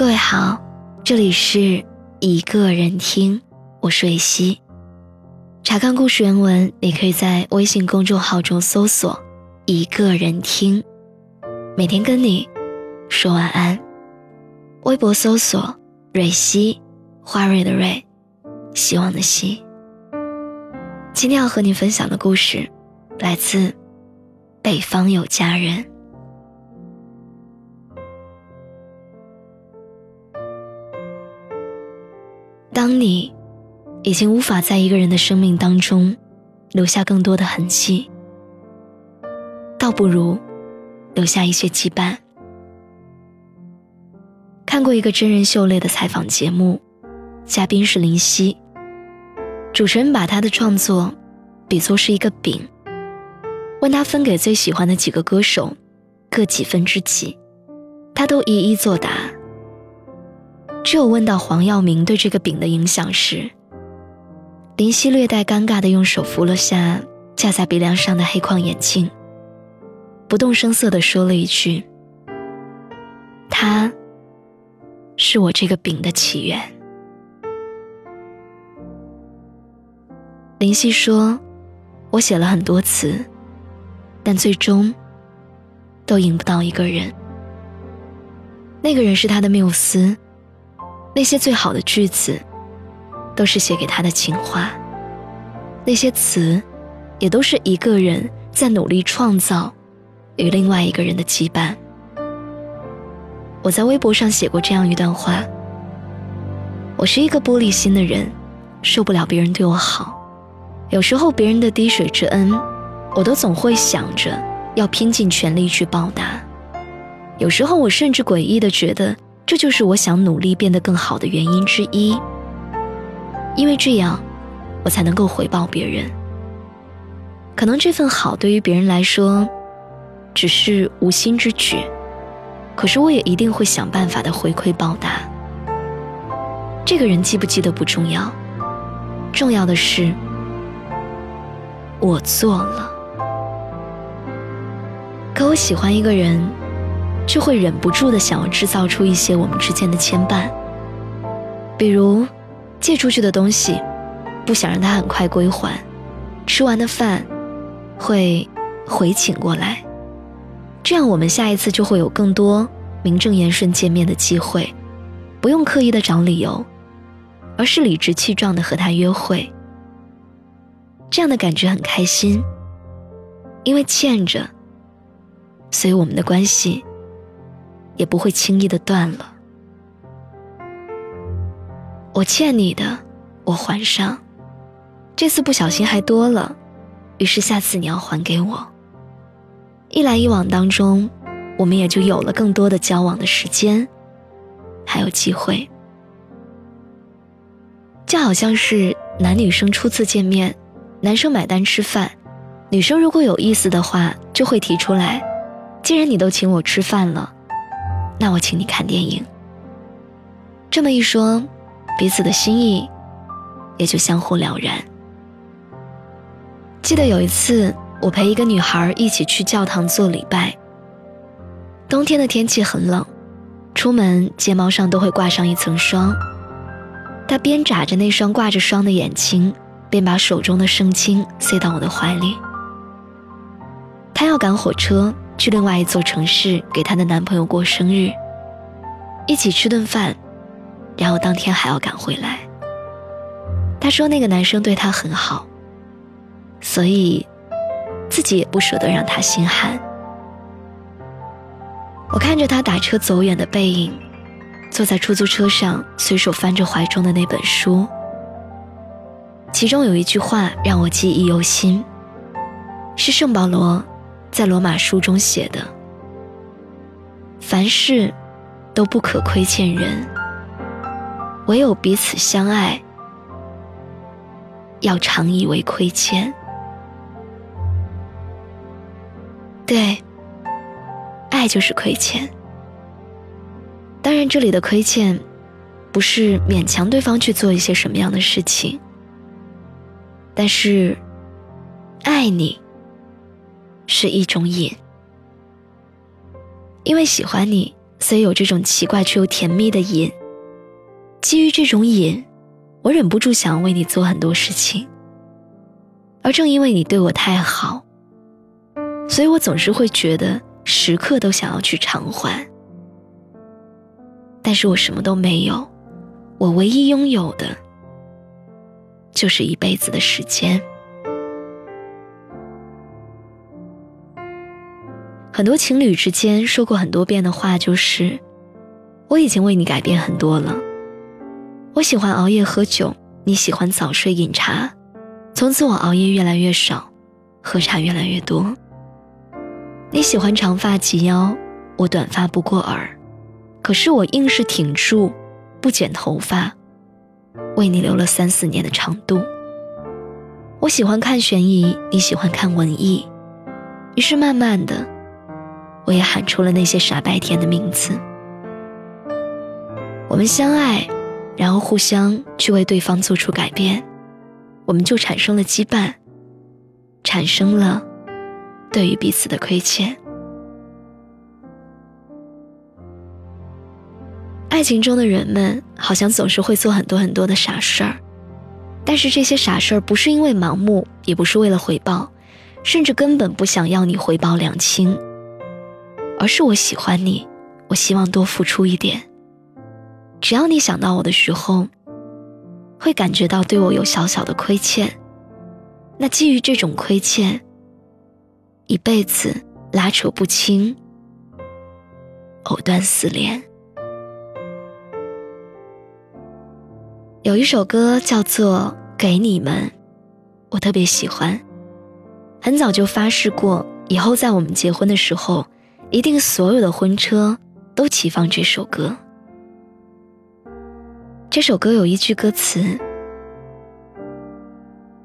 各位好，这里是一个人听，我是蕊希。查看故事原文，你可以在微信公众号中搜索“一个人听”，每天跟你说晚安。微博搜索“蕊希”，花蕊的蕊，希望的希。今天要和你分享的故事，来自北方有佳人。当你已经无法在一个人的生命当中留下更多的痕迹，倒不如留下一些羁绊。看过一个真人秀类的采访节目，嘉宾是林夕，主持人把他的创作比作是一个饼，问他分给最喜欢的几个歌手各几分之几，他都一一作答。只有问到黄耀明对这个饼的影响时，林夕略带尴尬的用手扶了下架在鼻梁上的黑框眼镜，不动声色的说了一句：“他是我这个饼的起源。”林夕说：“我写了很多词，但最终都赢不到一个人。那个人是他的缪斯。”那些最好的句子，都是写给他的情话。那些词，也都是一个人在努力创造与另外一个人的羁绊。我在微博上写过这样一段话：我是一个玻璃心的人，受不了别人对我好。有时候别人的滴水之恩，我都总会想着要拼尽全力去报答。有时候我甚至诡异的觉得。这就是我想努力变得更好的原因之一，因为这样，我才能够回报别人。可能这份好对于别人来说，只是无心之举，可是我也一定会想办法的回馈报答。这个人记不记得不重要，重要的是我做了。可我喜欢一个人。就会忍不住的想要制造出一些我们之间的牵绊，比如借出去的东西，不想让他很快归还；吃完的饭，会回请过来。这样我们下一次就会有更多名正言顺见面的机会，不用刻意的找理由，而是理直气壮的和他约会。这样的感觉很开心，因为欠着，所以我们的关系。也不会轻易的断了。我欠你的，我还上。这次不小心还多了，于是下次你要还给我。一来一往当中，我们也就有了更多的交往的时间，还有机会。就好像是男女生初次见面，男生买单吃饭，女生如果有意思的话，就会提出来：既然你都请我吃饭了。那我请你看电影。这么一说，彼此的心意也就相互了然。记得有一次，我陪一个女孩一起去教堂做礼拜。冬天的天气很冷，出门睫毛上都会挂上一层霜。她边眨着那双挂着霜的眼睛，边把手中的圣经塞到我的怀里。她要赶火车。去另外一座城市给她的男朋友过生日，一起吃顿饭，然后当天还要赶回来。她说那个男生对她很好，所以自己也不舍得让他心寒。我看着他打车走远的背影，坐在出租车上随手翻着怀中的那本书，其中有一句话让我记忆犹新，是圣保罗。在罗马书中写的：“凡事都不可亏欠人，唯有彼此相爱，要常以为亏欠。”对，爱就是亏欠。当然，这里的亏欠，不是勉强对方去做一些什么样的事情，但是，爱你。是一种瘾，因为喜欢你，所以有这种奇怪却又甜蜜的瘾。基于这种瘾，我忍不住想为你做很多事情。而正因为你对我太好，所以我总是会觉得时刻都想要去偿还。但是我什么都没有，我唯一拥有的就是一辈子的时间。很多情侣之间说过很多遍的话就是：我已经为你改变很多了。我喜欢熬夜喝酒，你喜欢早睡饮茶。从此我熬夜越来越少，喝茶越来越多。你喜欢长发及腰，我短发不过耳。可是我硬是挺住，不剪头发，为你留了三四年的长度。我喜欢看悬疑，你喜欢看文艺，于是慢慢的，我也喊出了那些傻白甜的名字。我们相爱，然后互相去为对方做出改变，我们就产生了羁绊，产生了对于彼此的亏欠。爱情中的人们好像总是会做很多很多的傻事儿，但是这些傻事儿不是因为盲目，也不是为了回报，甚至根本不想要你回报两清，而是我喜欢你，我希望多付出一点。只要你想到我的时候，会感觉到对我有小小的亏欠，那基于这种亏欠，一辈子拉扯不清，藕断丝连。有一首歌叫做《给你们》，我特别喜欢。很早就发誓过，以后在我们结婚的时候，一定所有的婚车都齐放这首歌。这首歌有一句歌词：“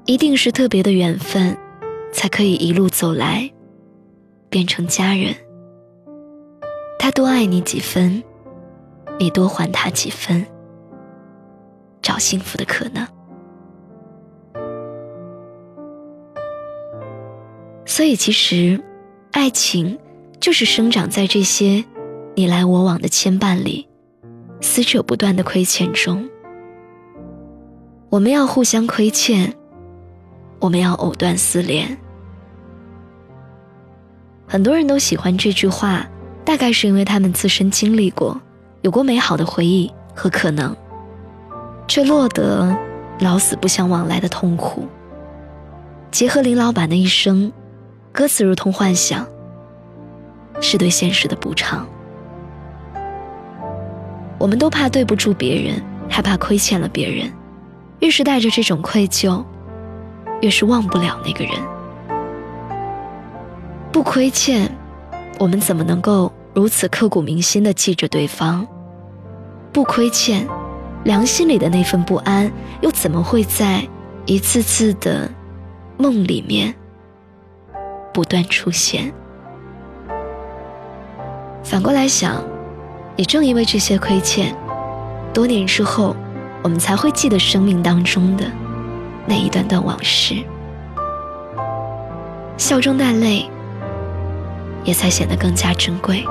一定是特别的缘分，才可以一路走来，变成家人。他多爱你几分，你多还他几分。”找幸福的可能，所以其实，爱情就是生长在这些你来我往的牵绊里，撕扯不断的亏欠中。我们要互相亏欠，我们要藕断丝连。很多人都喜欢这句话，大概是因为他们自身经历过，有过美好的回忆和可能。却落得老死不相往来的痛苦。结合林老板的一生，歌词如同幻想，是对现实的补偿。我们都怕对不住别人，害怕亏欠了别人，越是带着这种愧疚，越是忘不了那个人。不亏欠，我们怎么能够如此刻骨铭心的记着对方？不亏欠。良心里的那份不安，又怎么会在一次次的梦里面不断出现？反过来想，也正因为这些亏欠，多年之后，我们才会记得生命当中的那一段段往事，笑中带泪，也才显得更加珍贵。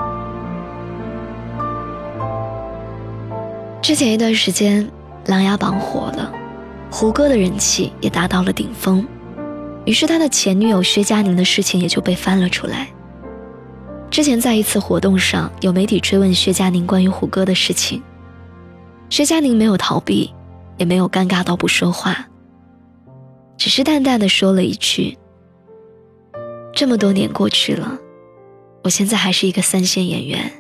之前一段时间，《琅琊榜》火了，胡歌的人气也达到了顶峰，于是他的前女友薛佳凝的事情也就被翻了出来。之前在一次活动上，有媒体追问薛佳凝关于胡歌的事情，薛佳凝没有逃避，也没有尴尬到不说话，只是淡淡的说了一句：“这么多年过去了，我现在还是一个三线演员。”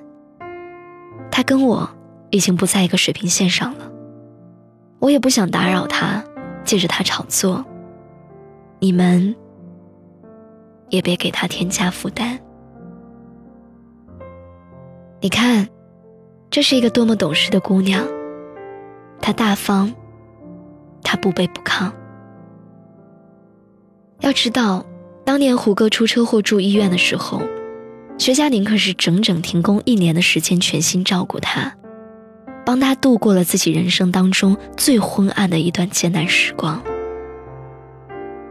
他跟我。已经不在一个水平线上了，我也不想打扰他，借着他炒作。你们也别给他添加负担。你看，这是一个多么懂事的姑娘，她大方，她不卑不亢。要知道，当年胡歌出车祸住医院的时候，薛佳凝可是整整停工一年的时间，全心照顾他。帮他度过了自己人生当中最昏暗的一段艰难时光。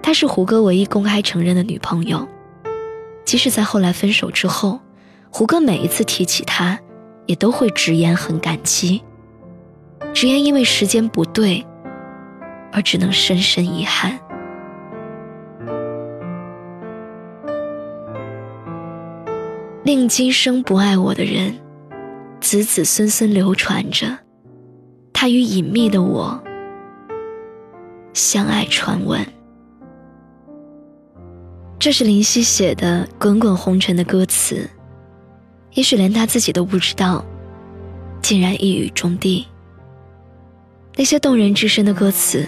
她是胡歌唯一公开承认的女朋友，即使在后来分手之后，胡歌每一次提起她，也都会直言很感激，直言因为时间不对，而只能深深遗憾。令今生不爱我的人，子子孙孙流传着，他与隐秘的我相爱传闻。这是林夕写的《滚滚红尘》的歌词，也许连他自己都不知道，竟然一语中的。那些动人至深的歌词，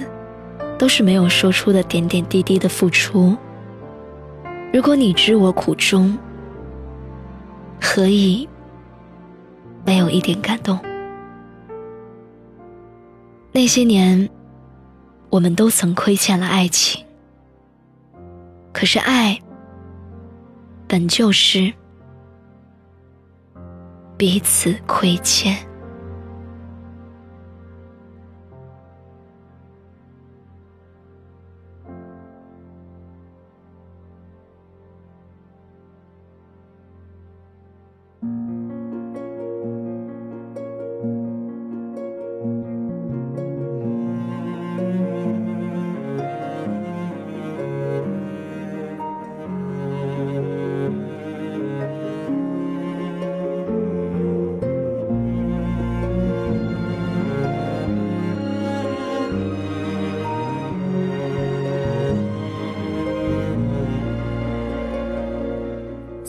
都是没有说出的点点滴滴的付出。如果你知我苦衷，何以没有一点感动？那些年，我们都曾亏欠了爱情。可是爱，本就是彼此亏欠。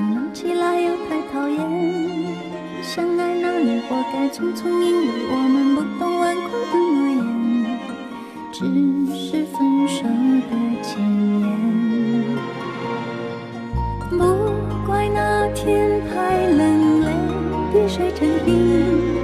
闹起来又太讨厌。相爱那年，活该匆匆，因为我们不懂顽固的诺言，只是分手的前言。不怪那天太冷，泪滴水成冰，